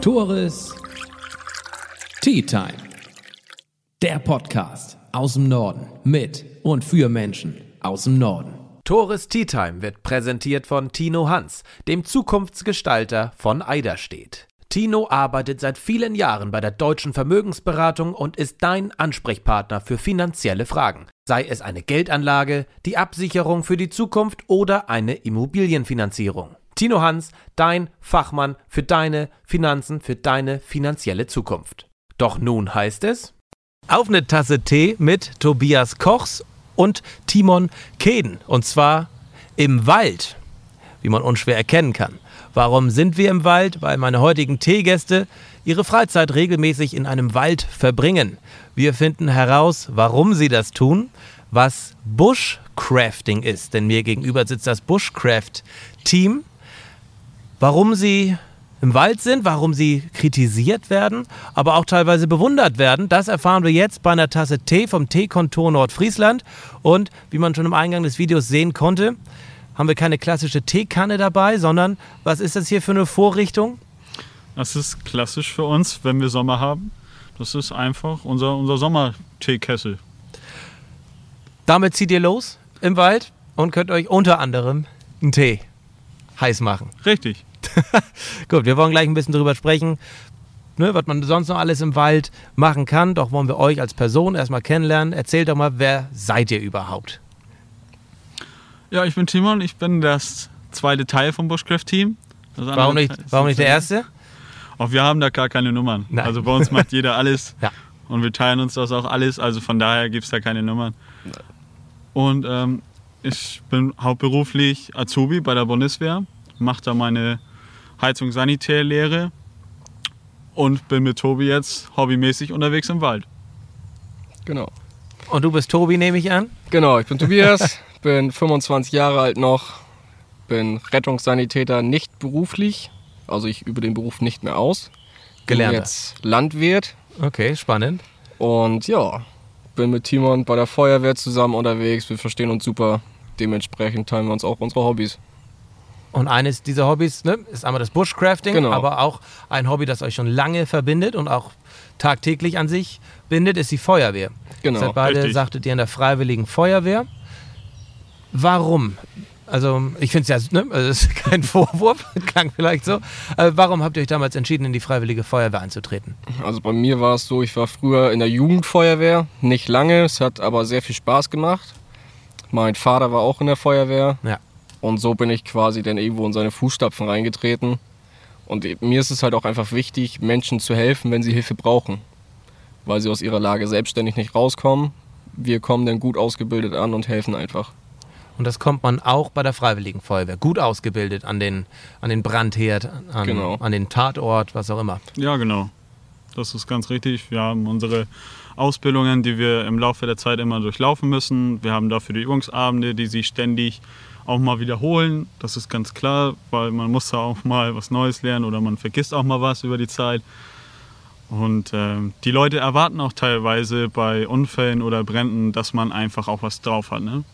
Tores Tea Time. Der Podcast aus dem Norden mit und für Menschen aus dem Norden. Tores Tea Time wird präsentiert von Tino Hans, dem Zukunftsgestalter von Eiderstedt. Tino arbeitet seit vielen Jahren bei der Deutschen Vermögensberatung und ist dein Ansprechpartner für finanzielle Fragen. Sei es eine Geldanlage, die Absicherung für die Zukunft oder eine Immobilienfinanzierung. Tino Hans, dein Fachmann für deine Finanzen, für deine finanzielle Zukunft. Doch nun heißt es auf eine Tasse Tee mit Tobias Kochs und Timon Keden. Und zwar im Wald, wie man unschwer erkennen kann. Warum sind wir im Wald? Weil meine heutigen Teegäste ihre Freizeit regelmäßig in einem Wald verbringen. Wir finden heraus, warum sie das tun, was Bushcrafting ist. Denn mir gegenüber sitzt das Bushcraft-Team warum sie im Wald sind, warum sie kritisiert werden, aber auch teilweise bewundert werden. Das erfahren wir jetzt bei einer Tasse Tee vom Teekontor Nordfriesland. Und wie man schon im Eingang des Videos sehen konnte, haben wir keine klassische Teekanne dabei, sondern was ist das hier für eine Vorrichtung? Das ist klassisch für uns, wenn wir Sommer haben. Das ist einfach unser, unser Sommerteekessel. Damit zieht ihr los im Wald und könnt euch unter anderem einen Tee heiß machen. Richtig. Gut, wir wollen gleich ein bisschen drüber sprechen, ne, was man sonst noch alles im Wald machen kann. Doch wollen wir euch als Person erstmal kennenlernen. Erzählt doch mal, wer seid ihr überhaupt? Ja, ich bin Timon, ich bin das zweite Teil vom Bushcraft-Team. Warum nicht, warum nicht der erste? Auch wir haben da gar keine Nummern. Nein. Also bei uns macht jeder alles. Ja. Und wir teilen uns das auch alles. Also von daher gibt es da keine Nummern. Und ähm, ich bin hauptberuflich Azubi bei der Bundeswehr, mache da meine Heizung Sanitärlehre und bin mit Tobi jetzt hobbymäßig unterwegs im Wald. Genau. Und du bist Tobi, nehme ich an? Genau, ich bin Tobias, bin 25 Jahre alt noch, bin Rettungssanitäter nicht beruflich, also ich übe den Beruf nicht mehr aus. Bin Gelernter. jetzt Landwirt Okay, spannend. und ja, bin mit Timon bei der Feuerwehr zusammen unterwegs. Wir verstehen uns super. Dementsprechend teilen wir uns auch unsere Hobbys. Und eines dieser Hobbys ne, ist einmal das Bushcrafting, Genau. aber auch ein Hobby, das euch schon lange verbindet und auch tagtäglich an sich bindet, ist die Feuerwehr. Genau, seid beide, richtig. sagtet ihr, in der Freiwilligen Feuerwehr. Warum? Also, ich finde es ja, ne, also es ist kein Vorwurf, klang vielleicht so. Äh, warum habt ihr euch damals entschieden, in die Freiwillige Feuerwehr einzutreten? Also bei mir war es so, ich war früher in der Jugendfeuerwehr, nicht lange, es hat aber sehr viel Spaß gemacht. Mein Vater war auch in der Feuerwehr Ja. Und so bin ich quasi dann irgendwo in seine Fußstapfen reingetreten. Und mir ist es halt auch einfach wichtig, Menschen zu helfen, wenn sie Hilfe brauchen, weil sie aus ihrer Lage selbstständig nicht rauskommen. Wir kommen dann gut ausgebildet an und helfen einfach. Und das kommt man auch bei der Freiwilligen Feuerwehr. Gut ausgebildet an den, an den Brandherd, an, Genau. an den Tatort, was auch immer. Ja, genau. Das ist ganz richtig. Wir haben unsere Ausbildungen, die wir im Laufe der Zeit immer durchlaufen müssen. Wir haben dafür die Übungsabende, die sich ständig auch mal wiederholen. Das ist ganz klar, weil man muss da auch mal was Neues lernen oder man vergisst auch mal was über die Zeit. Und ähm, die Leute erwarten auch teilweise bei Unfällen oder Bränden, dass man einfach auch was drauf hat. Ne?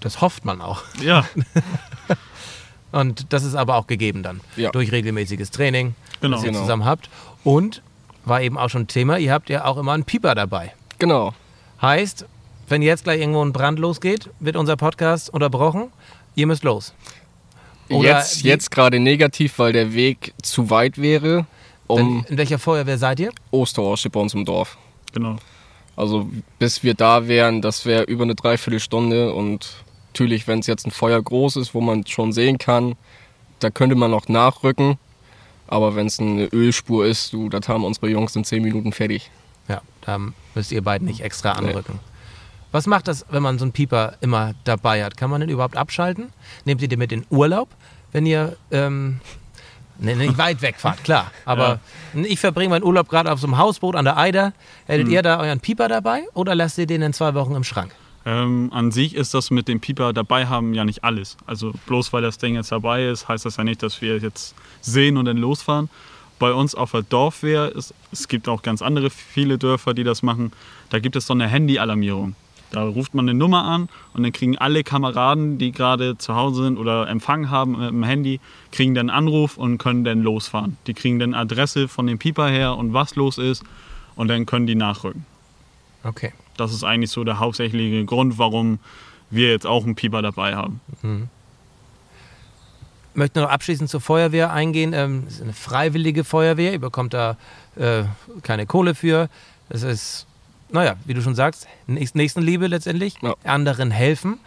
Das hofft man auch. Ja, Und das ist aber auch gegeben dann. Ja. Durch regelmäßiges Training, genau. das ihr Genau. zusammen habt. Und war eben auch schon Thema, ihr habt ja auch immer einen Pieper dabei. Genau. Heißt, wenn jetzt gleich irgendwo ein Brand losgeht, wird unser Podcast unterbrochen. Ihr müsst los. Oder jetzt jetzt gerade negativ, weil der Weg zu weit wäre, um in welcher Feuerwehr seid ihr? Osterhorst steht bei uns im Dorf. genau. Also bis wir da wären, das wäre über eine Dreiviertelstunde und natürlich, wenn es jetzt ein Feuer groß ist, wo man schon sehen kann, da könnte man noch nachrücken. Aber wenn es eine Ölspur ist, du, das haben unsere Jungs in zehn Minuten fertig. Ja, da müsst ihr beiden nicht extra anrücken. Was macht das, wenn man so einen Pieper immer dabei hat? Kann man den überhaupt abschalten? Nehmt ihr den mit in Urlaub, wenn ihr ähm, nicht weit wegfahrt, klar. Aber ich verbringe meinen Urlaub gerade auf so einem Hausboot an der Eider. Hättet ihr da euren Pieper dabei oder lasst ihr den in zwei Wochen im Schrank? Ähm, an sich ist das mit dem Pieper dabei haben ja nicht alles. Also bloß weil das Ding jetzt dabei ist, heißt das ja nicht, dass wir jetzt sehen und dann losfahren. Bei uns auf der Dorfwehr, ist, es gibt auch ganz andere viele Dörfer, die das machen, da gibt es so eine Handy-Alarmierung. Da ruft man eine Nummer an und dann kriegen alle Kameraden, die gerade zu Hause sind oder Empfang haben mit dem Handy, kriegen dann einen Anruf und können dann losfahren. Die kriegen dann Adresse von dem Pieper her und was los ist und dann können die nachrücken. Okay. Das ist eigentlich so der hauptsächliche Grund, warum wir jetzt auch einen Pieper dabei haben. Ich möchte noch abschließend zur Feuerwehr eingehen. Ähm, Es ist eine freiwillige Feuerwehr. Ihr bekommt da äh, keine Kohle für. Es ist, naja, wie du schon sagst, Nächst- Nächstenliebe letztendlich. Ja. Anderen helfen.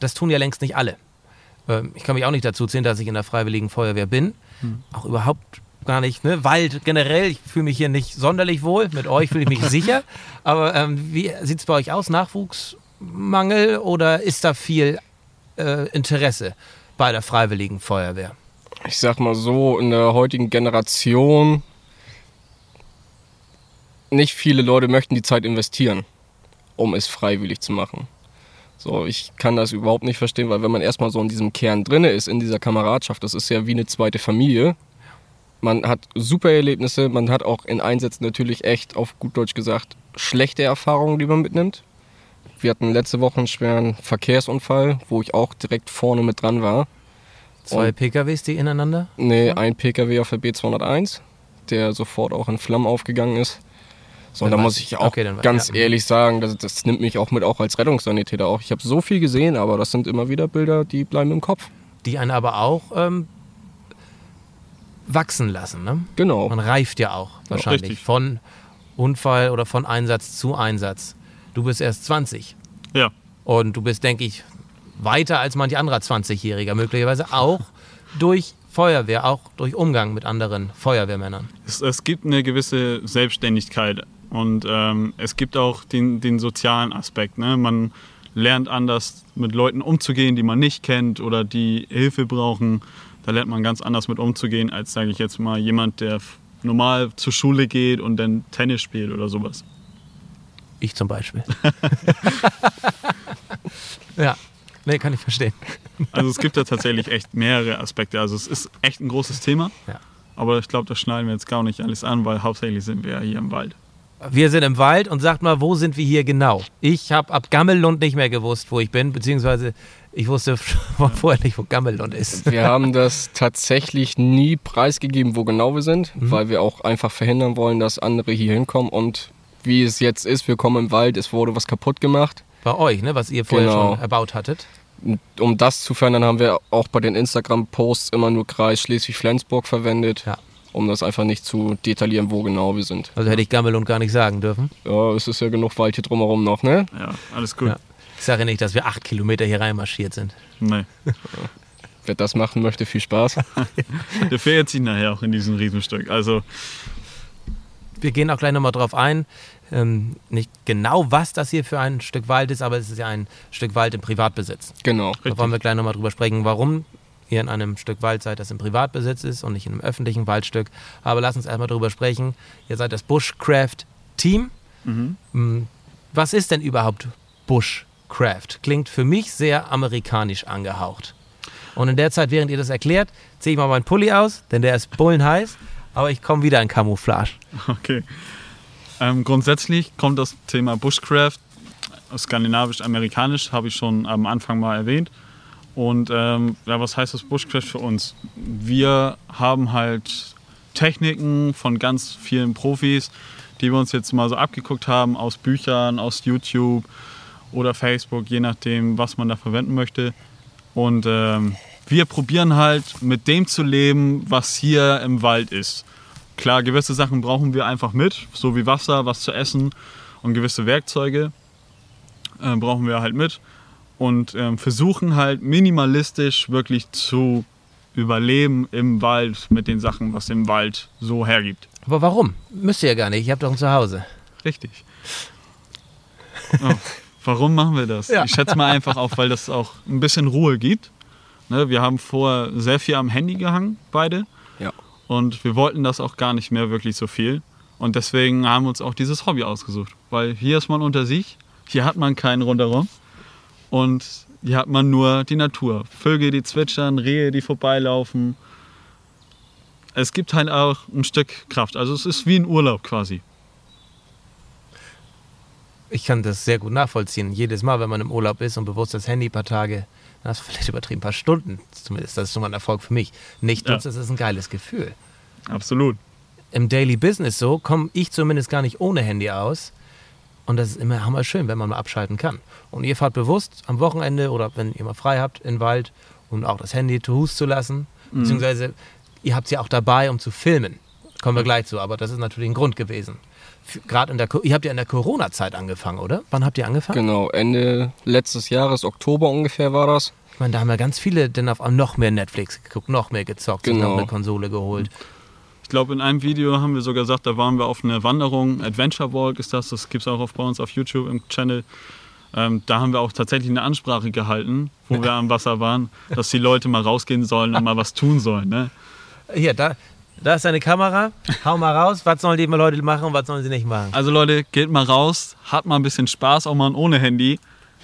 Das tun ja längst nicht alle. Ähm, ich kann mich auch nicht dazu zählen, dass ich in der freiwilligen Feuerwehr bin. Auch überhaupt gar nicht. Ne? Wald generell, ich fühle mich hier nicht sonderlich wohl. Mit euch fühle ich mich sicher. Aber ähm, wie sieht es bei euch aus? Nachwuchsmangel oder ist da viel äh, Interesse bei der freiwilligen Feuerwehr? Ich sag mal so, in der heutigen Generation, nicht viele Leute möchten die Zeit investieren, um es freiwillig zu machen. So, ich kann das überhaupt nicht verstehen, weil wenn man erstmal so in diesem Kern drinne ist, in dieser Kameradschaft, das ist ja wie eine zweite Familie. Man hat super Erlebnisse, man hat auch in Einsätzen natürlich echt, auf gut Deutsch gesagt, schlechte Erfahrungen, die man mitnimmt. Wir hatten letzte Woche einen schweren Verkehrsunfall, wo ich auch direkt vorne mit dran war. Zwei PKWs, die ineinander? Nee, ein PKW auf der B201, der sofort auch in Flammen aufgegangen ist. So, und da muss ich. auch Okay, dann ganz ja. ehrlich sagen, das, das nimmt mich auch mit, auch als Rettungssanitäter auch. Ich habe so viel gesehen, aber das sind immer wieder Bilder, die bleiben im Kopf. Die einen aber auch ähm, wachsen lassen. Ne? Genau. Man reift ja auch wahrscheinlich richtig. von Unfall oder von Einsatz zu Einsatz. Du bist erst 20 Ja, und du bist, denke ich, weiter als manch anderer 20-Jähriger. Möglicherweise auch durch Feuerwehr, auch durch Umgang mit anderen Feuerwehrmännern. es, es gibt eine gewisse Selbstständigkeit und ähm, es gibt auch den, den sozialen Aspekt. Ne? Man lernt anders mit Leuten umzugehen, die man nicht kennt oder die Hilfe brauchen. Da lernt man ganz anders mit umzugehen, als, sage ich jetzt mal, jemand, der normal zur Schule geht und dann Tennis spielt oder sowas. Ich zum Beispiel. ja, nee, kann ich verstehen. Also es gibt da tatsächlich echt mehrere Aspekte. Also es ist echt ein großes Thema. Ja. Aber ich glaube, das schneiden wir jetzt gar nicht alles an, weil hauptsächlich sind wir ja hier im Wald. Wir sind im Wald und sagt mal, wo sind wir hier genau? Ich habe ab Gammellund nicht mehr gewusst, wo ich bin, beziehungsweise ich wusste vorher nicht, wo Gammellund ist. Wir haben das tatsächlich nie preisgegeben, wo genau wir sind, weil wir auch einfach verhindern wollen, dass andere hier hinkommen. Und wie es jetzt ist, wir kommen im Wald, es wurde was kaputt gemacht. Bei euch, ne, was ihr vorher Genau. schon erbaut hattet. Um das zu verhindern, haben wir auch bei den Instagram-Posts immer nur Kreis Schleswig-Flensburg verwendet, Ja. Um das einfach nicht zu detaillieren, wo genau wir sind. Also hätte ich Gammellund gar nicht sagen dürfen. Ja, es ist ja genug Wald hier drumherum noch, ne? Ja, alles gut. Ja. Ich sage nicht, dass wir acht Kilometer hier reinmarschiert sind. Nee. Wer das machen möchte, viel Spaß. Der verirrt sich nachher auch in diesem Riesenstück. Also Wir gehen auch gleich nochmal drauf ein. Ähm, nicht genau, was das hier für ein Stück Wald ist, aber es ist ja ein Stück Wald im Privatbesitz. genau. Da wollen wir gleich nochmal drüber sprechen, warum ihr in einem Stück Wald seid, das im Privatbesitz ist und nicht in einem öffentlichen Waldstück. Aber lass uns erstmal drüber sprechen. Ihr seid das Bushcraft Team. Mm, Was ist denn überhaupt Bushcraft? Klingt für mich sehr amerikanisch angehaucht. Und in der Zeit, während ihr das erklärt, ziehe ich mal meinen Pulli aus, denn der ist bullenheiß. Aber ich komme wieder in Camouflage. Okay. Ähm, grundsätzlich kommt das Thema Bushcraft, skandinavisch-amerikanisch, habe ich schon am Anfang mal erwähnt. Und ähm, ja, was heißt das Bushcraft für uns? Wir haben halt Techniken von ganz vielen Profis, die wir uns jetzt mal so abgeguckt haben aus Büchern, aus YouTube oder Facebook, je nachdem, was man da verwenden möchte. Und ähm, wir probieren halt mit dem zu leben, was hier im Wald ist. Klar, gewisse Sachen brauchen wir einfach mit, so wie Wasser, was zu essen und gewisse Werkzeuge äh, brauchen wir halt mit und ähm, versuchen halt minimalistisch wirklich zu überleben im Wald mit den Sachen, was im Wald so hergibt. Aber warum? Müsst ihr ja gar nicht. Ich habt doch ein Zuhause. Richtig. Oh, warum machen wir das? Ja. Ich schätze mal einfach auch, weil das auch ein bisschen Ruhe gibt. Ne, wir haben vorher sehr viel am Handy gehangen, beide. Ja. Und wir wollten das auch gar nicht mehr wirklich so viel. Und deswegen haben wir uns auch dieses Hobby ausgesucht. Weil hier ist man unter sich, hier hat man keinen rundherum. Und hier hat man nur die Natur. Vögel, die zwitschern, Rehe, die vorbeilaufen. Es gibt halt auch ein Stück Kraft. Also es ist wie ein Urlaub quasi. ich kann das sehr gut nachvollziehen. Jedes Mal, wenn man im Urlaub ist und bewusst das Handy ein paar Tage, das ist vielleicht übertrieben, ein paar Stunden zumindest, das ist schon mal ein Erfolg für mich, nicht Ja. nutzt, das ist ein geiles Gefühl. Absolut. Im Daily Business so komme ich zumindest gar nicht ohne Handy aus. Und das ist immer hammer schön, wenn man mal abschalten kann. Und ihr fahrt bewusst am Wochenende oder wenn ihr mal frei habt in den Wald, um auch das Handy zu Hus zu lassen. Beziehungsweise ihr habt sie auch dabei, um zu filmen. Kommen wir gleich zu, aber das ist natürlich ein Grund gewesen. Gerade in der, ihr habt ja in der Corona-Zeit angefangen, oder? Wann habt ihr angefangen? Genau, Ende letztes Jahres, Oktober ungefähr war das. Ich meine, da haben ja ganz viele dann auf noch mehr Netflix geguckt, noch mehr gezockt, Genau. noch eine Konsole geholt. Ich glaube, in einem Video haben wir sogar gesagt, da waren wir auf einer Wanderung. Adventure Walk ist das, das gibt es auch auf, bei uns auf YouTube im Channel. Ähm, da haben wir auch tatsächlich eine Ansprache gehalten, wo wir am Wasser waren, dass die Leute mal rausgehen sollen und mal was tun sollen. Ne? Hier, da, da ist deine Kamera. Hau mal raus. Was sollen die Leute machen und was sollen sie nicht machen? Also Leute, geht mal raus, hat mal ein bisschen Spaß, auch mal ohne Handy.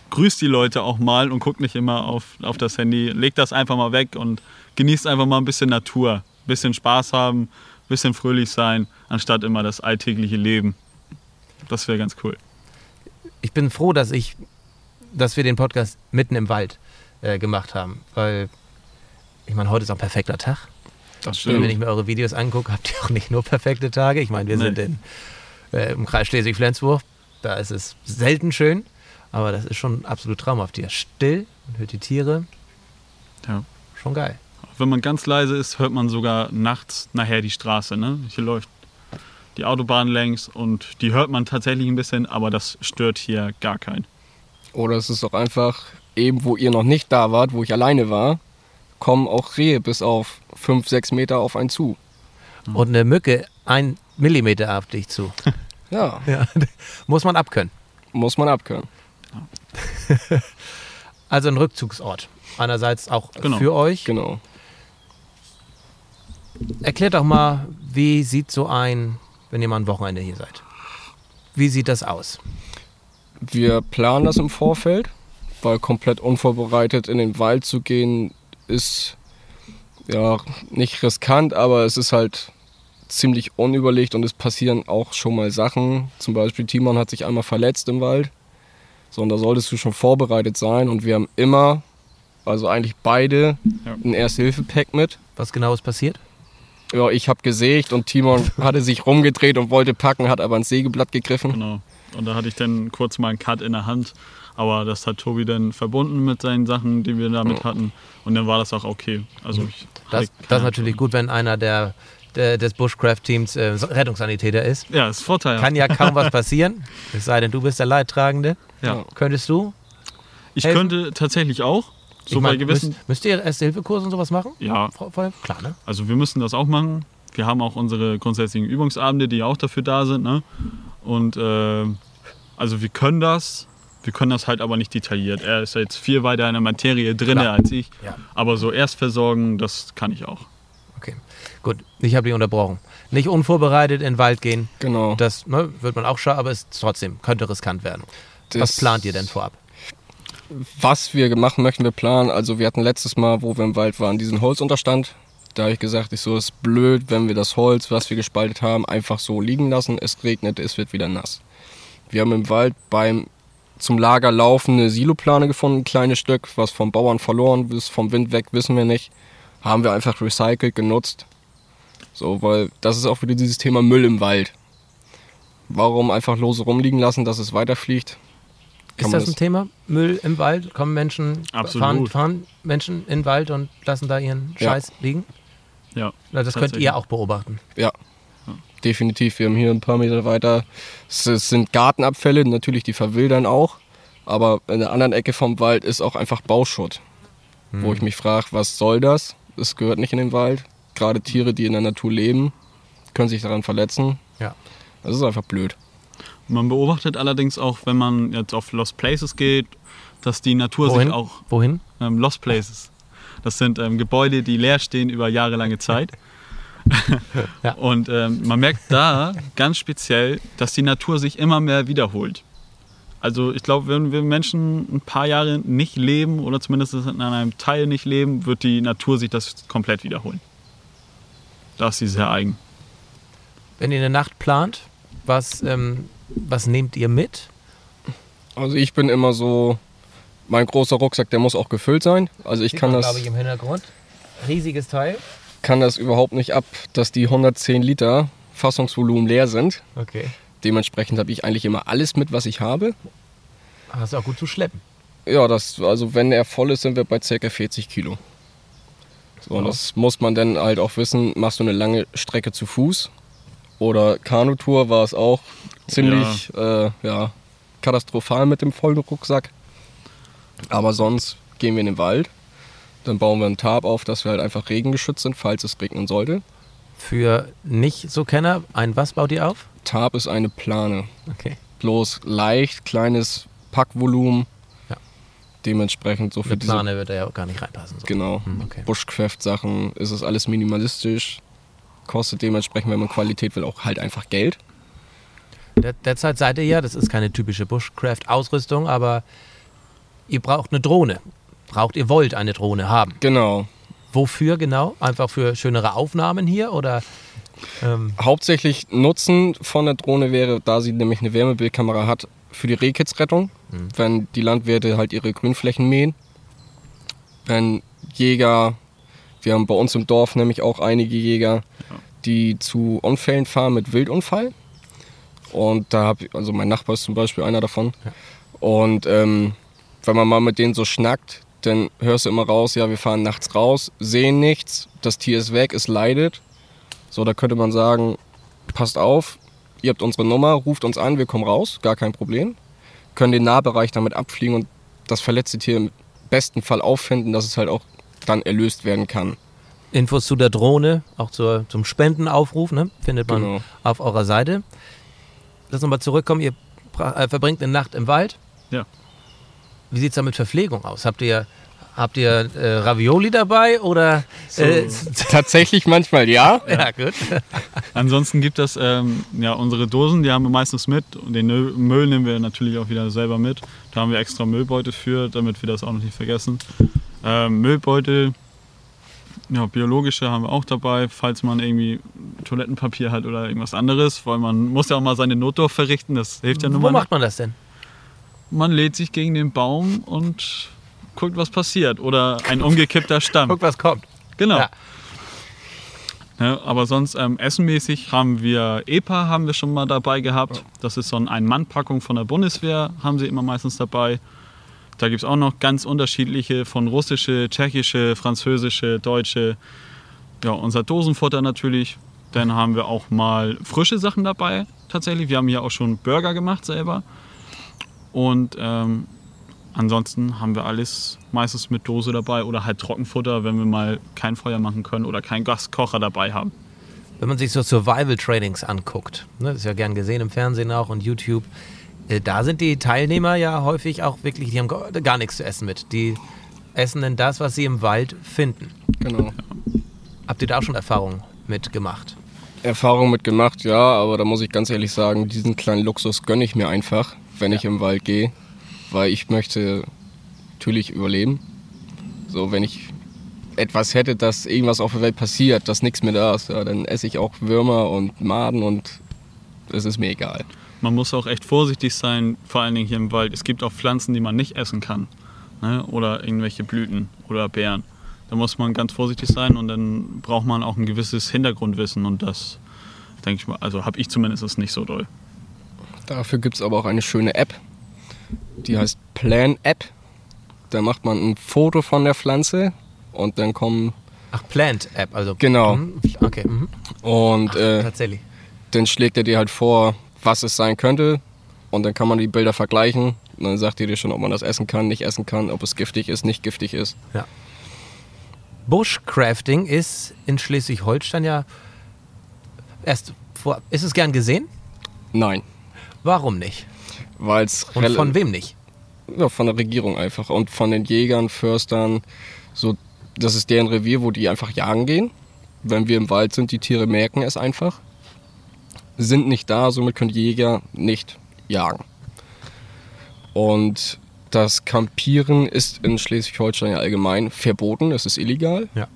Grüßt die Leute auch mal und guckt nicht immer auf, auf das Handy. Legt das einfach mal weg und genießt einfach mal ein bisschen Natur. Ein bisschen Spaß haben, bisschen fröhlich sein, anstatt immer das alltägliche Leben. Das wäre ganz cool. Ich bin froh, dass ich, dass wir den Podcast mitten im Wald äh, gemacht haben, weil ich meine, heute ist auch ein perfekter Tag. Das Und wenn ich mir eure Videos angucke, habt ihr auch nicht nur perfekte Tage. Ich meine, wir Nee. sind in, äh, im Kreis Schleswig-Flensburg. Da ist es selten schön, aber das ist schon absolut traumhaft hier. Still, man hört die Tiere. Ja. Schon geil. Wenn man ganz leise ist, hört man sogar nachts nachher die Straße. Ne? Hier läuft die Autobahn längs und die hört man tatsächlich ein bisschen, aber das stört hier gar keinen. Oder es ist auch einfach, eben wo ihr noch nicht da wart, wo ich alleine war, kommen auch Rehe bis auf 5, 6 Meter auf einen zu. Und eine Mücke ein Millimeter auf dich zu. Ja, Ja, muss man abkönnen. muss man abkönnen. Also ein Rückzugsort. Einerseits auch Genau. für euch. Genau. Erklärt doch mal, wie sieht so ein, wenn ihr mal ein Wochenende hier seid? Wie sieht das aus? Wir planen das im Vorfeld, weil komplett unvorbereitet in den Wald zu gehen ist ja nicht riskant, aber es ist halt ziemlich unüberlegt und es passieren auch schon mal Sachen. Zum Beispiel Timon hat sich einmal verletzt im Wald. So, und da solltest du schon vorbereitet sein und wir haben immer, also eigentlich beide, Ja. ein Erste-Hilfe-Pack mit. Was genau ist passiert? Ja, ich habe gesägt und Timon hatte sich rumgedreht und wollte packen, hat aber ans Sägeblatt gegriffen. Genau. Und da hatte ich dann kurz mal einen Cut in der Hand. Aber das hat Tobi dann verbunden mit seinen Sachen, die wir damit hatten. Und dann war das auch okay. Also ich Das, das ist natürlich gut, wenn einer der, der des Bushcraft-Teams äh, Rettungssanitäter ist. Ja, ist Vorteil. Kann ja kaum was passieren. Es sei denn, du bist der Leidtragende. ja. Könntest du? Ich helfen? könnte tatsächlich auch. So Ich bei mein, gewissen. müsst, müsst ihr Erste-Hilfe-Kurse und sowas machen? Ja? Klar, ne? Also wir müssen das auch machen. Wir haben auch unsere grundsätzlichen Übungsabende, die auch dafür da sind. Ne? Und äh, also wir können das, wir können das halt aber nicht detailliert. Er ist jetzt viel weiter in der Materie drin Klar. als ich. Ja. Aber so Erstversorgen, das kann ich auch. Okay. Gut, ich habe dich unterbrochen. Nicht unvorbereitet in den Wald gehen. Genau. Das ne, wird man auch schauen, aber es ist trotzdem, könnte riskant werden. Was Das- plant ihr denn vorab? Was wir machen möchten, wir planen. Also wir hatten letztes Mal, wo wir im Wald waren, diesen Holzunterstand. Da habe ich gesagt, ich so, es ist blöd, wenn wir das Holz, was wir gespaltet haben, einfach so liegen lassen. Es regnet, es wird wieder nass. Wir haben im Wald beim zum Lager laufende Siloplane gefunden, ein kleines Stück, was vom Bauern verloren ist, vom Wind weg, wissen wir nicht. Haben wir einfach recycelt, genutzt. So, weil das ist auch wieder dieses Thema Müll im Wald. Warum einfach lose rumliegen lassen, dass es weiterfliegt? Kann Ist man das ein Thema? Müll im Wald? Kommen Menschen, fahren, fahren Menschen in den Wald und lassen da ihren Ja. Scheiß liegen? Ja. Das könnt ihr auch beobachten. Ja, definitiv. Wir haben hier ein paar Meter weiter. Es sind Gartenabfälle, natürlich die verwildern auch. Aber in der anderen Ecke vom Wald ist auch einfach Bauschutt. Wo ich mich frage, was soll das? Es gehört nicht in den Wald. Gerade Tiere, die in der Natur leben, können sich daran verletzen. Ja. Das ist einfach blöd. Man beobachtet allerdings auch, wenn man jetzt auf Lost Places geht, dass die Natur Wohin? sich auch Wohin? ähm, Lost Places. Das sind ähm, Gebäude, die leer stehen über jahrelange Zeit. Ja. Und ähm, man merkt da ganz speziell, dass die Natur sich immer mehr wiederholt. Also ich glaube, wenn wir Menschen ein paar Jahre nicht leben oder zumindest in einem Teil nicht leben, wird die Natur sich das komplett wiederholen. Da ist sie sehr eigen. Wenn ihr eine Nacht plant, was, ähm, was nehmt ihr mit? Also ich bin immer so, mein großer Rucksack, der muss auch gefüllt sein. Also ich kann das, im Hintergrund. Riesiges Teil. kann das überhaupt nicht ab, dass die 110 Liter Fassungsvolumen leer sind. Okay. Dementsprechend habe ich eigentlich immer alles mit, was ich habe. Hast du auch gut zu schleppen. Ja, das, also wenn er voll ist, sind wir bei ca. 40 Kilo. So, und das muss man dann halt auch wissen, machst du eine lange Strecke zu Fuß oder Kanutour war es auch ziemlich ja. Äh, ja, katastrophal mit dem vollen Rucksack. Aber sonst gehen wir in den Wald, dann bauen wir einen Tarp auf, dass wir halt einfach regengeschützt sind, falls es regnen sollte. Für nicht so Kenner, ein was baut ihr auf? Tarp ist eine Plane, Okay. bloß leicht, kleines Packvolumen. Ja. Dementsprechend so für diese Plane wird er ja auch gar nicht reinpassen. So. Genau. Hm, okay. Bushcraft-Sachen ist es alles minimalistisch. Kostet dementsprechend, wenn man Qualität will, auch halt einfach Geld. Der, derzeit seid ihr ja, das ist keine typische Bushcraft-Ausrüstung, aber ihr braucht eine Drohne. Braucht, ihr wollt eine Drohne haben. Genau. Wofür genau? Einfach für schönere Aufnahmen hier oder? Ähm, Hauptsächlich Nutzen von der Drohne wäre, da sie nämlich eine Wärmebildkamera hat, für die Rehkitzrettung. Wenn die Landwirte halt ihre Grünflächen mähen. Wenn Jäger, wir haben bei uns im Dorf nämlich auch einige Jäger, die zu Unfällen fahren mit Wildunfall. Und da habe ich, also mein Nachbar ist zum Beispiel einer davon. Und ähm, wenn man mal mit denen so schnackt, dann hörst du immer raus, ja, wir fahren nachts raus, sehen nichts, das Tier ist weg, es leidet. So, da könnte man sagen, passt auf, ihr habt unsere Nummer, ruft uns an, wir kommen raus, gar kein Problem. Können den Nahbereich damit abfliegen und das verletzte Tier im besten Fall auffinden, dass es halt auch dann erlöst werden kann. Infos zu der Drohne, auch zur, zum Spendenaufruf, ne? findet man Genau. auf eurer Seite. Lass uns mal zurückkommen. Ihr äh, verbringt eine Nacht im Wald. Ja. Wie sieht es da mit Verpflegung aus? Habt ihr, habt ihr äh, Ravioli dabei oder? Äh, Tatsächlich manchmal ja. ja, gut. Ansonsten gibt es ähm, ja unsere Dosen, die haben wir meistens mit. Und den Müll nehmen wir natürlich auch wieder selber mit. Da haben wir extra Müllbeutel für, damit wir das auch noch nicht vergessen. Ähm, Müllbeutel, ja, biologische haben wir auch dabei, falls man irgendwie Toilettenpapier hat oder irgendwas anderes, weil man muss ja auch mal seine Notdurft verrichten, das hilft ja nun Wo mal. macht man das denn? Man lädt sich gegen den Baum und guckt, was passiert. Oder ein umgekippter Stamm. Guck, was kommt. Genau. Ja. Ja, aber sonst ähm, essenmäßig haben wir EPA haben wir schon mal dabei gehabt. Das ist so eine Ein-Mann-Packung von der Bundeswehr, haben sie immer meistens dabei. Da gibt es auch noch ganz unterschiedliche von russische, tschechische, französische, deutsche. Ja, unser Dosenfutter natürlich. Dann haben wir auch mal frische Sachen dabei tatsächlich. Wir haben hier auch schon Burger gemacht selber. Und ähm, ansonsten haben wir alles meistens mit Dose dabei oder halt Trockenfutter, wenn wir mal kein Feuer machen können oder keinen Gaskocher dabei haben. Wenn man sich so Survival-Trainings anguckt, ne, das ist ja gern gesehen im Fernsehen auch und YouTube, da sind die Teilnehmer ja häufig auch wirklich, die haben gar, nichts zu essen mit. Die essen dann das, was sie im Wald finden. Genau. Habt ihr da auch schon Erfahrungen mitgemacht? Erfahrung mit gemacht, ja, aber da muss ich ganz ehrlich sagen, diesen kleinen Luxus gönne ich mir einfach, wenn ich im Wald gehe, weil ich möchte natürlich überleben. So, wenn ich etwas hätte, dass irgendwas auf der Welt passiert, dass nichts mehr da ist, ja, dann esse ich auch Würmer und Maden und es ist mir egal. Man muss auch echt vorsichtig sein, vor allen Dingen hier im Wald. Es gibt auch Pflanzen, die man nicht essen kann. Ne? Oder irgendwelche Blüten oder Beeren. Da muss man ganz vorsichtig sein und dann braucht man auch ein gewisses Hintergrundwissen und das, denke ich mal, also habe ich zumindest nicht so doll. Dafür gibt es aber auch eine schöne App, die heißt Plan App. Da macht man ein Foto von der Pflanze und dann kommen Ach, Plant-App, also. Genau. Mhm, Okay, mhm. und äh, tatsächlich. dann schlägt er dir halt vor, was es sein könnte und dann kann man die Bilder vergleichen und dann sagt er dir schon, ob man das essen kann, nicht essen kann, ob es giftig ist, nicht giftig ist. Bushcrafting ist in Schleswig-Holstein ja erst vor. Ist es gern gesehen? Nein, Warum nicht? weil es Und von wem nicht? ja, von der Regierung einfach und von den Jägern, Förstern, so das ist deren Revier, wo die einfach jagen gehen. Wenn wir im Wald sind, die Tiere merken es einfach, sind nicht da, somit können die Jäger nicht jagen. Und das Campieren ist in Schleswig-Holstein ja allgemein verboten, es ist illegal. Ja.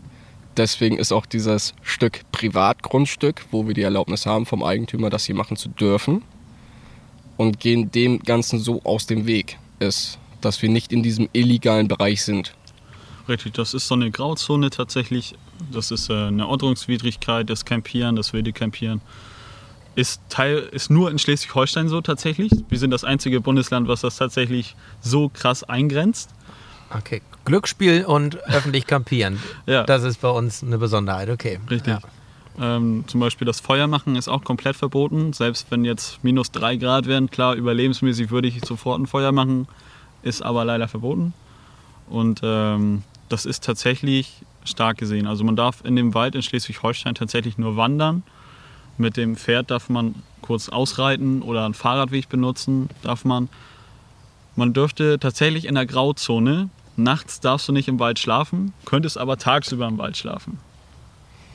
Deswegen ist auch dieses Stück Privatgrundstück, wo wir die Erlaubnis haben vom Eigentümer, das hier machen zu dürfen. und gehen dem Ganzen so aus dem Weg, ist, dass wir nicht in diesem illegalen Bereich sind. Richtig, das ist so eine Grauzone tatsächlich. Das ist äh, eine Ordnungswidrigkeit, das Campieren, das wilde Campieren. Ist, Teil, ist nur in Schleswig-Holstein so tatsächlich. Wir sind das einzige Bundesland, was das tatsächlich so krass eingrenzt. Okay. Glücksspiel und öffentlich campieren. Ja. Das ist bei uns eine Besonderheit, okay. Richtig. Ja. Ähm, zum Beispiel das Feuer machen ist auch komplett verboten. Selbst wenn jetzt minus drei Grad wären, klar, überlebensmäßig würde ich sofort ein Feuer machen, ist aber leider verboten. Und ähm, das ist tatsächlich stark gesehen. Also man darf in dem Wald in Schleswig-Holstein tatsächlich nur wandern. Mit dem Pferd darf man kurz ausreiten oder einen Fahrradweg benutzen, darf man. Man dürfte tatsächlich in der Grauzone, nachts darfst du nicht im Wald schlafen, könntest aber tagsüber im Wald schlafen.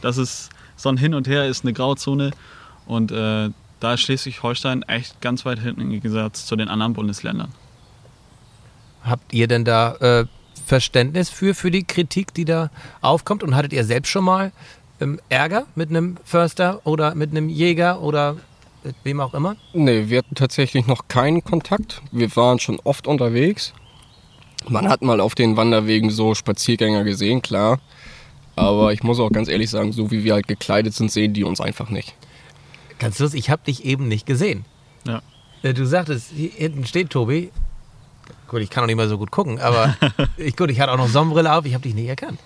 Das ist so ein Hin und Her, ist eine Grauzone und äh, da ist Schleswig-Holstein echt ganz weit hinten im Gegensatz zu den anderen Bundesländern. Habt ihr denn da äh, Verständnis für, für die Kritik, die da aufkommt? Und hattet ihr selbst schon mal ähm, Ärger mit einem Förster oder mit einem Jäger oder mit wem auch immer? Nee, wir hatten tatsächlich noch keinen Kontakt. Wir waren schon oft unterwegs. Man hat mal auf den Wanderwegen so Spaziergänger gesehen, klar. Aber ich muss auch ganz ehrlich sagen, so wie wir halt gekleidet sind, sehen die uns einfach nicht. Ganz lustig, ich habe dich eben nicht gesehen. Ja. Äh, Du sagtest, hier hinten steht Tobi. Gut, ich kann auch nicht mehr so gut gucken, aber ich, gut, ich hatte auch noch Sonnenbrille auf, ich habe dich nicht erkannt.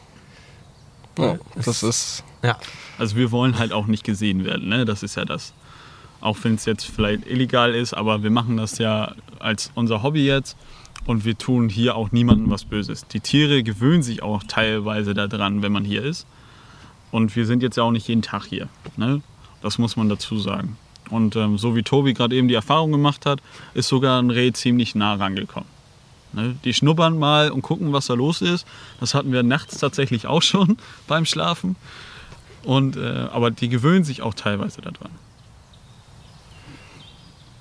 Ja, das ist Ja, Also wir wollen halt auch nicht gesehen werden, ne? das ist ja das. Auch wenn es jetzt vielleicht illegal ist, aber wir machen das ja als unser Hobby jetzt und wir tun hier auch niemandem was Böses. Die Tiere gewöhnen sich auch teilweise daran, wenn man hier ist. Und wir sind jetzt ja auch nicht jeden Tag hier. Ne? Das muss man dazu sagen. Und ähm, so wie Tobi gerade eben die Erfahrung gemacht hat, ist sogar ein Reh ziemlich nah rangekommen. Ne? Die schnuppern mal und gucken, was da los ist. Das hatten wir nachts tatsächlich auch schon beim Schlafen. Und, äh, aber die gewöhnen sich auch teilweise daran.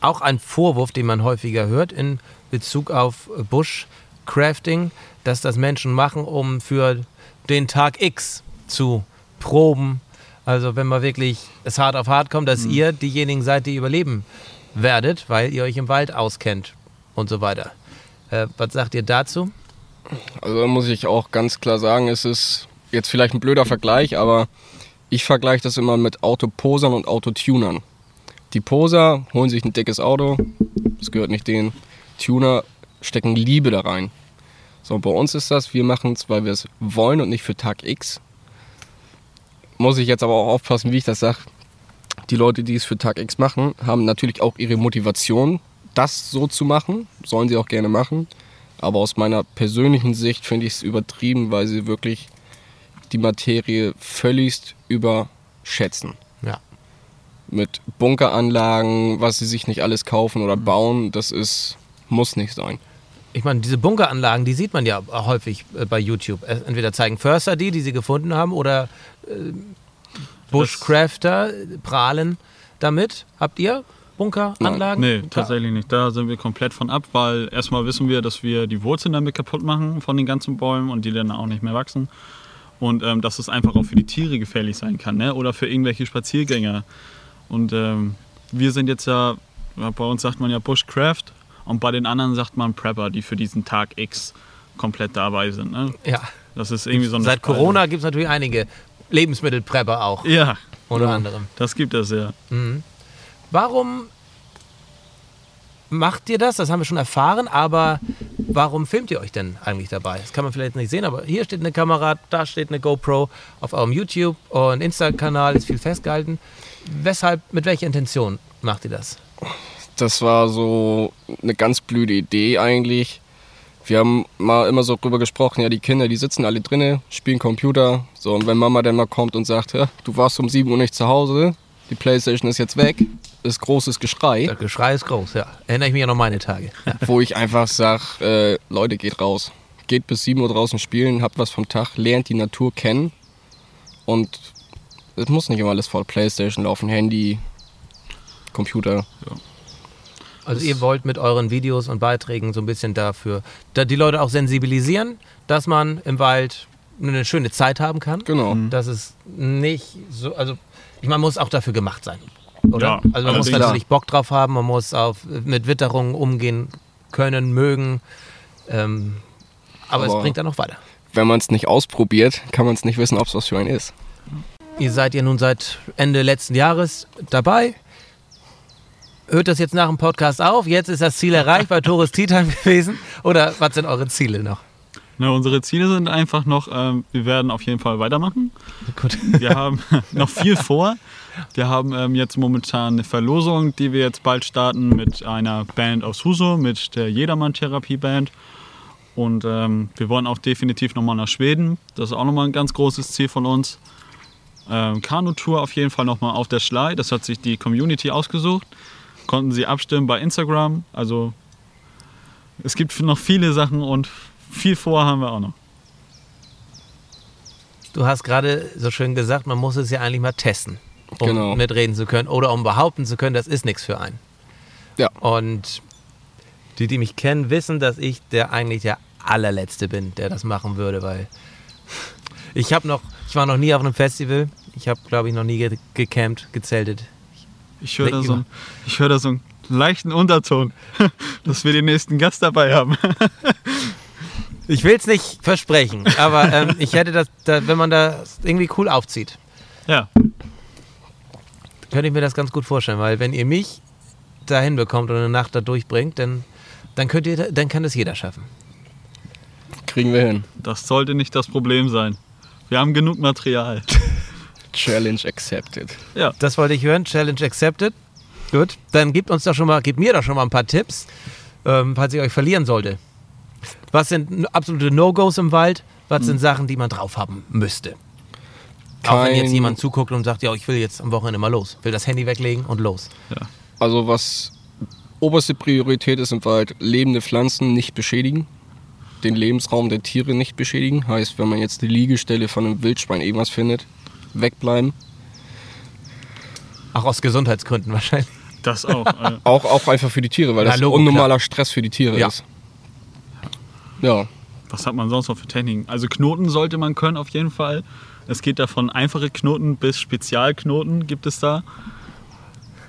auch ein Vorwurf, den man häufiger hört in Bezug auf Bushcrafting, dass das Menschen machen, um für den Tag X zu proben. Also wenn man wirklich es hart auf hart kommt, dass ihr diejenigen seid, die überleben werdet, weil ihr euch im Wald auskennt und so weiter. Äh, was sagt ihr dazu? Also da muss ich auch ganz klar sagen, es ist jetzt vielleicht ein blöder Vergleich, aber ich vergleiche das immer mit Autoposern und Autotunern. Die Poser holen sich ein dickes Auto, das gehört nicht denen. Tuner stecken Liebe da rein. So, bei uns ist das, wir machen es, weil wir es wollen und nicht für Tag X. Muss ich jetzt aber auch aufpassen, wie ich das sage. Die Leute, die es für Tag X machen, haben natürlich auch ihre Motivation, das so zu machen. Sollen sie auch gerne machen. Aber aus meiner persönlichen Sicht finde ich es übertrieben, weil sie wirklich die Materie völligst überschätzen. Ja. Mit Bunkeranlagen, was sie sich nicht alles kaufen oder bauen, das ist, muss nicht sein. Ich meine, diese Bunkeranlagen, die sieht man ja häufig äh, bei YouTube. Entweder zeigen Förster die, die sie gefunden haben, oder äh, Bushcrafter prahlen damit. Habt ihr Bunkeranlagen? Nee, Ja. tatsächlich nicht. Da sind wir komplett von ab, weil erstmal wissen wir, dass wir die Wurzeln damit kaputt machen von den ganzen Bäumen und die dann auch nicht mehr wachsen. Und ähm, dass es einfach auch für die Tiere gefährlich sein kann ne? oder für irgendwelche Spaziergänger. Und ähm, wir sind jetzt ja, ja, bei uns sagt man ja Bushcraft und bei den anderen sagt man Prepper, die für diesen Tag X komplett dabei sind. Ne? Ja. Das ist irgendwie so eine Seit Spaltung. Corona gibt es natürlich einige Lebensmittelprepper auch, Ja, unter anderem. das gibt es ja. Warum macht ihr das? Das haben wir schon erfahren, aber warum filmt ihr euch denn eigentlich dabei? Das kann man vielleicht nicht sehen, aber hier steht eine Kamera, da steht eine GoPro, auf eurem YouTube und Insta-Kanal ist viel festgehalten. Weshalb, mit welcher Intention macht ihr das? Das war so eine ganz blöde Idee eigentlich. Wir haben mal immer so drüber gesprochen, ja, die Kinder, die sitzen alle drinnen, spielen Computer. So, und wenn Mama dann mal kommt und sagt, du warst um 7 Uhr nicht zu Hause, die Playstation ist jetzt weg, ist großes Geschrei, Das Geschrei ist groß, ja. Erinnere ich mich an noch meine Tage. Ja. wo ich einfach sage, äh, Leute, geht raus. Geht bis 7 Uhr draußen spielen, habt was vom Tag, lernt die Natur kennen. Und es muss nicht immer alles voll Playstation laufen, Handy, Computer. Also ihr wollt mit euren Videos und Beiträgen so ein bisschen dafür, da die Leute auch sensibilisieren, dass man im Wald eine schöne Zeit haben kann. Genau. Dass es nicht so, also ich meine, muss auch dafür gemacht sein. Oder? Ja, also man muss natürlich Bock drauf haben, man muss auf, mit Witterungen umgehen können, mögen. Ähm, aber, es Aber- bringt dann noch weiter. Wenn man es nicht ausprobiert, kann man es nicht wissen, ob es was für einen ist. Ihr seid ja nun seit Ende letzten Jahres dabei. Hört das jetzt nach dem Podcast auf? Jetzt ist das Ziel erreicht bei Tourist Tea Time gewesen? Oder was sind eure Ziele noch? Ne, unsere Ziele sind einfach noch, ähm, wir werden auf jeden Fall weitermachen. Gut. Wir haben noch viel vor. Wir haben ähm, jetzt momentan eine Verlosung, die wir jetzt bald starten mit einer Band aus Huso, mit der Jedermann-Therapie-Band. Und ähm, wir wollen auch definitiv nochmal nach Schweden. Das ist auch nochmal ein ganz großes Ziel von uns. Ähm, Kanu-Tour auf jeden Fall nochmal auf der Schlei. Das hat sich die Community ausgesucht. Konnten sie abstimmen bei Instagram. Also es gibt noch viele Sachen und viel vor haben wir auch noch. Du hast gerade so schön gesagt, man muss es ja eigentlich mal testen, um Genau. mitreden zu können oder um behaupten zu können, das ist nichts für einen. Ja. Und die, die mich kennen, wissen, dass ich der eigentlich der allerletzte bin, der das machen würde, weil ich habe noch, ich war noch nie auf einem Festival. Ich habe, glaube ich, noch nie ge gecampt, gezeltet. Ich höre da, so ich hör da so einen leichten Unterton, dass wir den nächsten Gast dabei haben. Ich will es nicht versprechen, aber ähm, ich hätte das, da, wenn man das irgendwie cool aufzieht, Ja, könnte ich mir das ganz gut vorstellen, weil wenn ihr mich dahin bekommt und eine Nacht da durchbringt, dann, dann, könnt ihr, dann kann das jeder schaffen. Kriegen wir hin. das sollte nicht das Problem sein. Wir haben genug Material. Challenge accepted. Ja, Das wollte ich hören. Challenge accepted. Gut. Dann gebt uns doch schon mal, gebt mir doch schon mal ein paar Tipps, ähm, falls ich euch verlieren sollte. Was sind absolute No-Gos im Wald? Was sind Sachen, die man drauf haben müsste? Auch wenn jetzt jemand zuguckt und sagt, ja, ich will jetzt am Wochenende mal los. Will das Handy weglegen und los. Also was oberste Priorität ist im Wald, lebende Pflanzen nicht beschädigen, den Lebensraum der Tiere nicht beschädigen. Heißt, wenn man jetzt die Liegestelle von einem Wildschwein irgendwas findet, wegbleiben. Auch aus Gesundheitsgründen wahrscheinlich. das auch. äh, Auch, auch einfach für die Tiere, weil Ja, das Logo, unnormaler Stress für die Tiere Ja. ist. Ja, was hat man sonst noch für Techniken? Also Knoten sollte man können auf jeden Fall. Es geht da von einfache Knoten bis Spezialknoten gibt es da.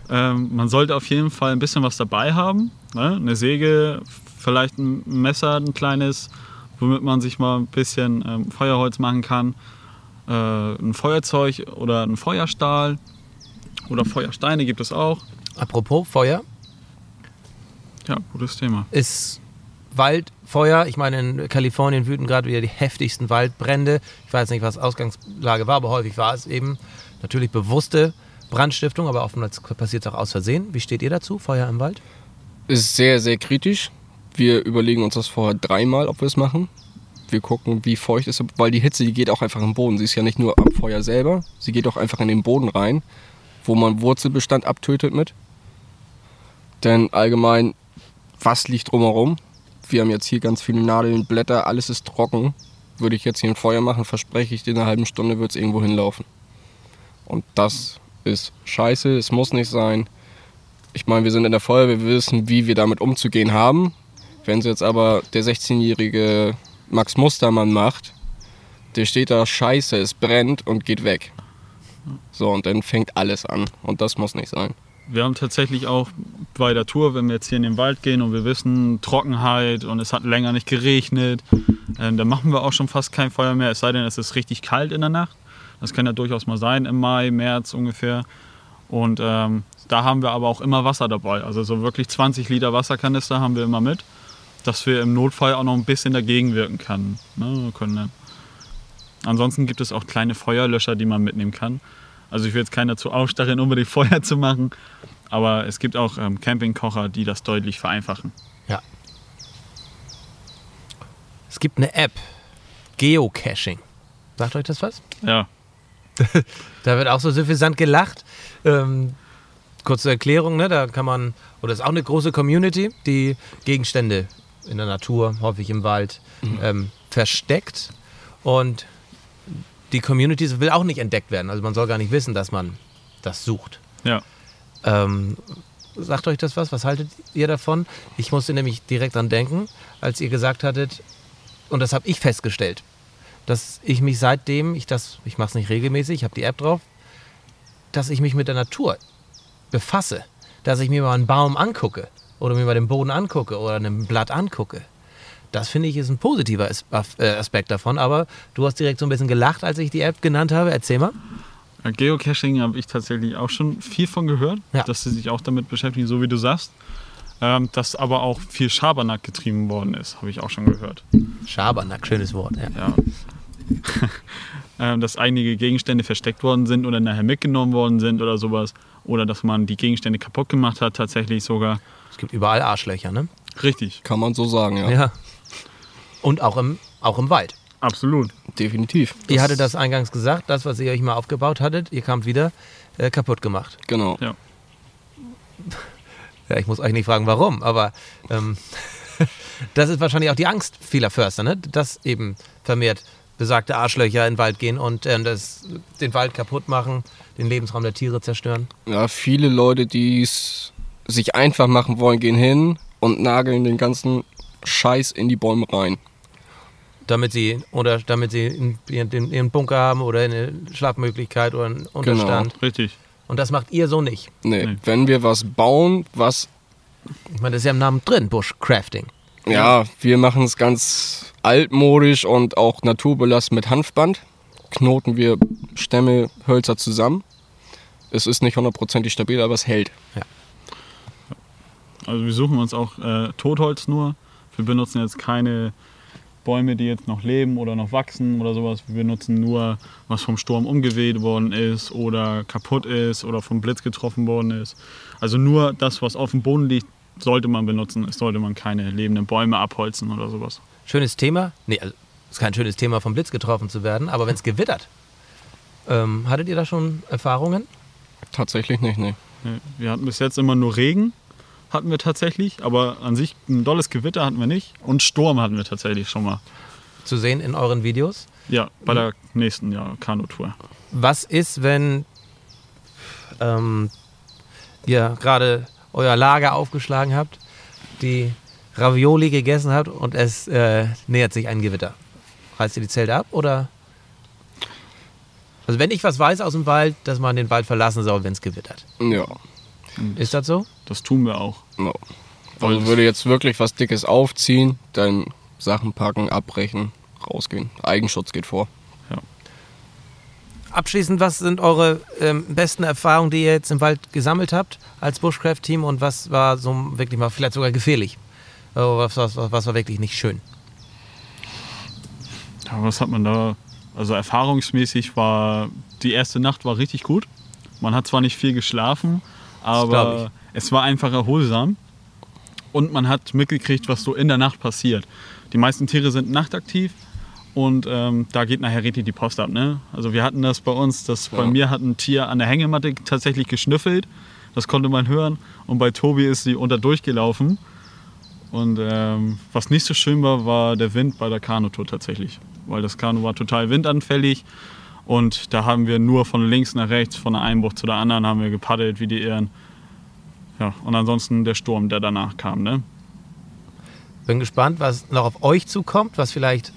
Ähm, man sollte auf jeden Fall ein bisschen was dabei haben. Ne? Eine Säge, vielleicht ein Messer, ein kleines, womit man sich mal ein bisschen ähm, Feuerholz machen kann. Äh, ein Feuerzeug oder ein Feuerstahl oder Feuersteine gibt es auch. Apropos Feuer, Ja, gutes Thema. ist Waldfeuer. Ich meine, in Kalifornien wüten gerade wieder die heftigsten Waldbrände. Ich weiß nicht, was Ausgangslage war, aber häufig war es eben natürlich bewusste Brandstiftung, aber oftmals passiert es auch aus Versehen. Wie steht ihr dazu, Feuer im Wald? ist sehr, sehr kritisch. Wir überlegen uns das vorher dreimal, ob wir es machen. Wir gucken, wie feucht es ist, weil die Hitze, die geht auch einfach im Boden. Sie ist ja nicht nur am Feuer selber, sie geht auch einfach in den Boden rein, wo man Wurzelbestand abtötet mit. Denn allgemein, was liegt drumherum? Wir haben jetzt hier ganz viele Nadeln, Blätter, alles ist trocken. Würde ich jetzt hier ein Feuer machen, verspreche ich dir, in einer halben Stunde wird es irgendwo hinlaufen. Und das ist scheiße, es muss nicht sein. Ich meine, wir sind in der Feuerwehr, wir wissen, wie wir damit umzugehen haben. Wenn es jetzt aber der 16-jährige Max Mustermann macht, der steht da, scheiße, es brennt und geht weg. So, und dann fängt alles an. Und das muss nicht sein. Wir haben tatsächlich auch bei der Tour, wenn wir jetzt hier in den Wald gehen und wir wissen Trockenheit und es hat länger nicht geregnet, ähm, dann machen wir auch schon fast kein Feuer mehr, es sei denn, es ist richtig kalt in der Nacht. Das kann ja durchaus mal sein im Mai, März ungefähr. Und ähm, da haben wir aber auch immer Wasser dabei. Also so wirklich 20 Liter Wasserkanister haben wir immer mit, dass wir im Notfall auch noch ein bisschen dagegen wirken ne, können. dann- Ansonsten gibt es auch kleine Feuerlöscher, die man mitnehmen kann. Also ich will jetzt keiner dazu aufstacheln, unbedingt Feuer zu machen. Aber es gibt auch ähm, Campingkocher, die das deutlich vereinfachen. Ja. Es gibt eine App, Geocaching. Sagt euch das was? Ja, Da wird auch so suffisant gelacht. Ähm, kurze Erklärung, ne? da kann man, oder ist auch eine große Community, die Gegenstände in der Natur, häufig im Wald, ähm, versteckt. Und die Community will auch nicht entdeckt werden. Also man soll gar nicht wissen, dass man das sucht. ja. Ähm, sagt euch das was? Was haltet ihr davon? Ich musste nämlich direkt dran denken, als ihr gesagt hattet, und das habe ich festgestellt, dass ich mich seitdem, ich das, ich mache es nicht regelmäßig, ich habe die App drauf, dass ich mich mit der Natur befasse, dass ich mir mal einen Baum angucke oder mir mal den Boden angucke oder ein Blatt angucke. Das finde ich ist ein positiver äh, Aspekt davon. Aber du hast direkt so ein bisschen gelacht, als ich die App genannt habe. Erzähl mal. Ja, Geocaching habe ich tatsächlich auch schon viel von gehört, Ja. dass sie sich auch damit beschäftigen, so wie du sagst. Ähm, dass aber auch viel Schabernack getrieben worden ist, habe ich auch schon gehört. Schabernack, schönes Wort. Ja. Ja. ähm, dass einige Gegenstände versteckt worden sind oder nachher mitgenommen worden sind oder sowas. Oder dass man die Gegenstände kaputt gemacht hat, tatsächlich sogar. Es gibt überall Arschlöcher, ne? Richtig, Kann man so sagen, ja. Ja. Und auch im, auch im Wald. absolut. Definitiv. ihr hattet das eingangs gesagt, das, was ihr euch mal aufgebaut hattet, ihr kamt wieder äh, kaputt gemacht. Genau. Ja. Ja, ich muss euch nicht fragen, warum, aber ähm, das ist wahrscheinlich auch die Angst vieler Förster, ne? dass eben vermehrt besagte Arschlöcher in den Wald gehen und ähm, das, den Wald kaputt machen, den Lebensraum der Tiere zerstören. Ja, viele Leute, die es sich einfach machen wollen, gehen hin und nageln den ganzen Scheiß in die Bäume rein. Damit sie, oder damit sie in- ihren, ihren Bunker haben oder eine Schlafmöglichkeit oder einen Unterstand. Richtig. Und das macht ihr so nicht. Nee, Nee. wenn wir was bauen, was, Ich meine, das ist ja im Namen drin, Bushcrafting. ja, wir machen es ganz altmodisch und auch naturbelassen mit Hanfband. Knoten wir Stämme, Hölzer zusammen. Es ist nicht hundertprozentig stabil, aber es hält. Also wir suchen uns auch äh, Totholz nur. Wir benutzen jetzt keine Bäume, die jetzt noch leben oder noch wachsen oder sowas. Wir benutzen nur, was vom Sturm umgeweht worden ist oder kaputt ist oder vom Blitz getroffen worden ist. Also nur das, was auf dem Boden liegt, sollte man benutzen. Es sollte man keine lebenden Bäume abholzen oder sowas. Schönes Thema. Nee, also, ist kein schönes Thema, vom Blitz getroffen zu werden, aber wenn es gewittert. Ähm, hattet ihr da schon Erfahrungen? Tatsächlich nicht, nee. Nee, Wir hatten bis jetzt immer nur Regen, hatten wir tatsächlich, aber an sich ein dolles Gewitter hatten wir nicht und Sturm hatten wir tatsächlich schon mal. Zu sehen in euren Videos. Ja, bei der nächsten Jahr Kanutour. Was ist, wenn ähm, ihr gerade euer Lager aufgeschlagen habt, die Ravioli gegessen habt und es äh, nähert sich ein Gewitter? Reißt ihr die Zelte ab oder? Also wenn ich was weiß aus dem Wald, dass man den Wald verlassen soll, wenn es gewittert. Ja. Ist das so? Das tun wir auch. No. Also würde jetzt wirklich was Dickes aufziehen, dann Sachen packen, abbrechen, rausgehen. Eigenschutz geht vor. Abschließend, was sind eure ähm, besten Erfahrungen, die ihr jetzt im Wald gesammelt habt als Bushcraft-Team und was war so wirklich mal vielleicht sogar gefährlich? Äh, was, was, was war wirklich nicht schön? Ja, was hat man da? Also erfahrungsmäßig war die erste Nacht war richtig gut. Man hat zwar nicht viel geschlafen, aber es war einfach erholsam. Und man hat mitgekriegt, was so in der Nacht passiert. Die meisten Tiere sind nachtaktiv und ähm, da geht nachher richtig die Post ab. Ne? Also wir hatten das bei uns, dass bei Ja. mir hat ein Tier an der Hängematte tatsächlich geschnüffelt. Das konnte man hören. Und bei Tobi ist sie unter durchgelaufen. Und ähm, was nicht so schön war, war der Wind bei der Kanutour tatsächlich. Weil das Kanu war total windanfällig. Und da haben wir nur von links nach rechts, von der einen Bucht zu der anderen, haben wir gepaddelt wie die Ehren. Ja, und ansonsten der Sturm, der danach kam. Ne? Bin gespannt, was noch auf euch zukommt, was vielleicht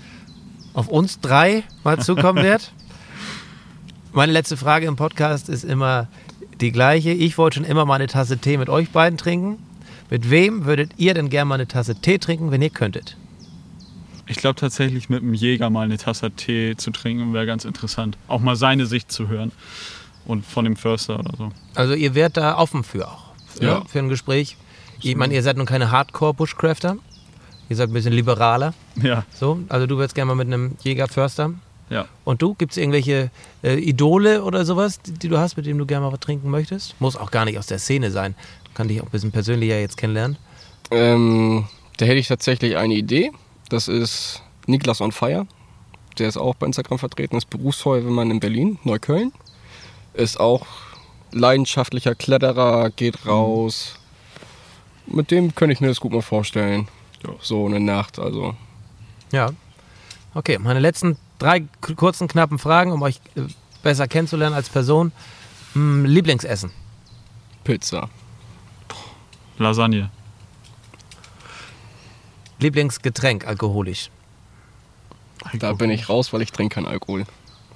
auf uns drei mal zukommen wird. Meine letzte Frage im Podcast ist immer die gleiche. Ich wollte schon immer mal eine Tasse Tee mit euch beiden trinken. Mit wem würdet ihr denn gerne mal eine Tasse Tee trinken, wenn ihr könntet? Ich glaube tatsächlich mit einem Jäger mal eine Tasse Tee zu trinken wäre ganz interessant. Auch mal seine Sicht zu hören. Und von dem Förster oder so. Also ihr wärt da offen für auch. Für, Ja. für ein Gespräch. Ich meine, ihr seid nun keine Hardcore-Bushcrafter. Ihr seid ein bisschen liberaler. Ja, So, also du würdest gerne mal mit einem Jäger-Förster. ja. Und du, gibt es irgendwelche äh, Idole oder sowas, die, die du hast, mit denen du gerne mal was trinken möchtest? Muss auch gar nicht aus der Szene sein. Kann dich auch ein bisschen persönlicher jetzt kennenlernen. Ähm, da hätte ich tatsächlich eine Idee. Das ist Niklas on Fire. Der ist auch bei Instagram vertreten, ist Berufsfeuerwehrmann in Berlin, Neukölln. Ist auch leidenschaftlicher Kletterer, geht raus. Mit dem könnte ich mir das gut mal vorstellen. Ja. So eine Nacht, also. Ja. Okay, meine letzten drei kurzen, knappen Fragen, um euch äh, besser kennenzulernen als Person. Hm, Lieblingsessen. Pizza. Lasagne. Lieblingsgetränk, alkoholisch. Da bin ich raus, weil ich trinke keinen Alkohol.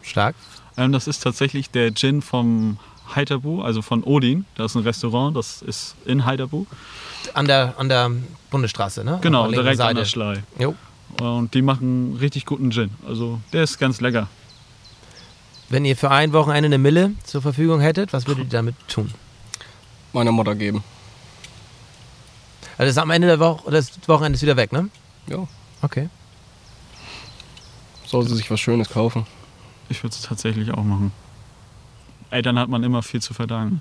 Stark. Ähm, das ist tatsächlich der Gin vom Heiterbu, also von Odin. Da ist ein Restaurant, das ist in Heiterbu. An der, an der Bundesstraße, ne? Genau, linken direkt an der Seite. Schlei. Jo. Und die machen richtig guten Gin. Also der ist ganz lecker. Wenn ihr für ein Wochenende eine Mille zur Verfügung hättet, was würdet ihr damit tun? Meiner Mutter geben. Also das ist am Ende der Woche, das Wochenende ist wieder weg, ne? Ja. Okay. Soll sie sich was Schönes kaufen. Ich würde es tatsächlich auch machen. Eltern hat man immer viel zu verdanken.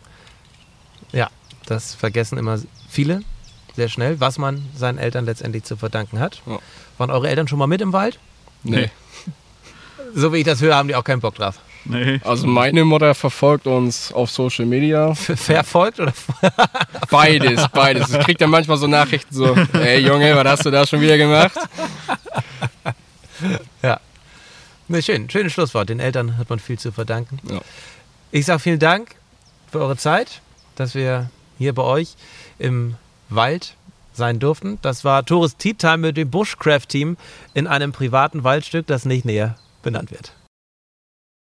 Ja, das vergessen immer viele sehr schnell, was man seinen Eltern letztendlich zu verdanken hat. Ja. Waren eure Eltern schon mal mit im Wald? Nee. So wie ich das höre, haben die auch keinen Bock drauf. Nee. Also meine Mutter verfolgt uns auf Social Media. Verfolgt oder? Beides, beides. Ich krieg dann manchmal so Nachrichten so, ey Junge, was hast du da schon wieder gemacht? Ja. Ne, schön, schönes Schlusswort. Den Eltern hat man viel zu verdanken. Ja. Ich sage vielen Dank für eure Zeit, dass wir hier bei euch im Wald sein durften. Das war Tourist Tea Time mit dem Bushcraft Team in einem privaten Waldstück, das nicht näher benannt wird.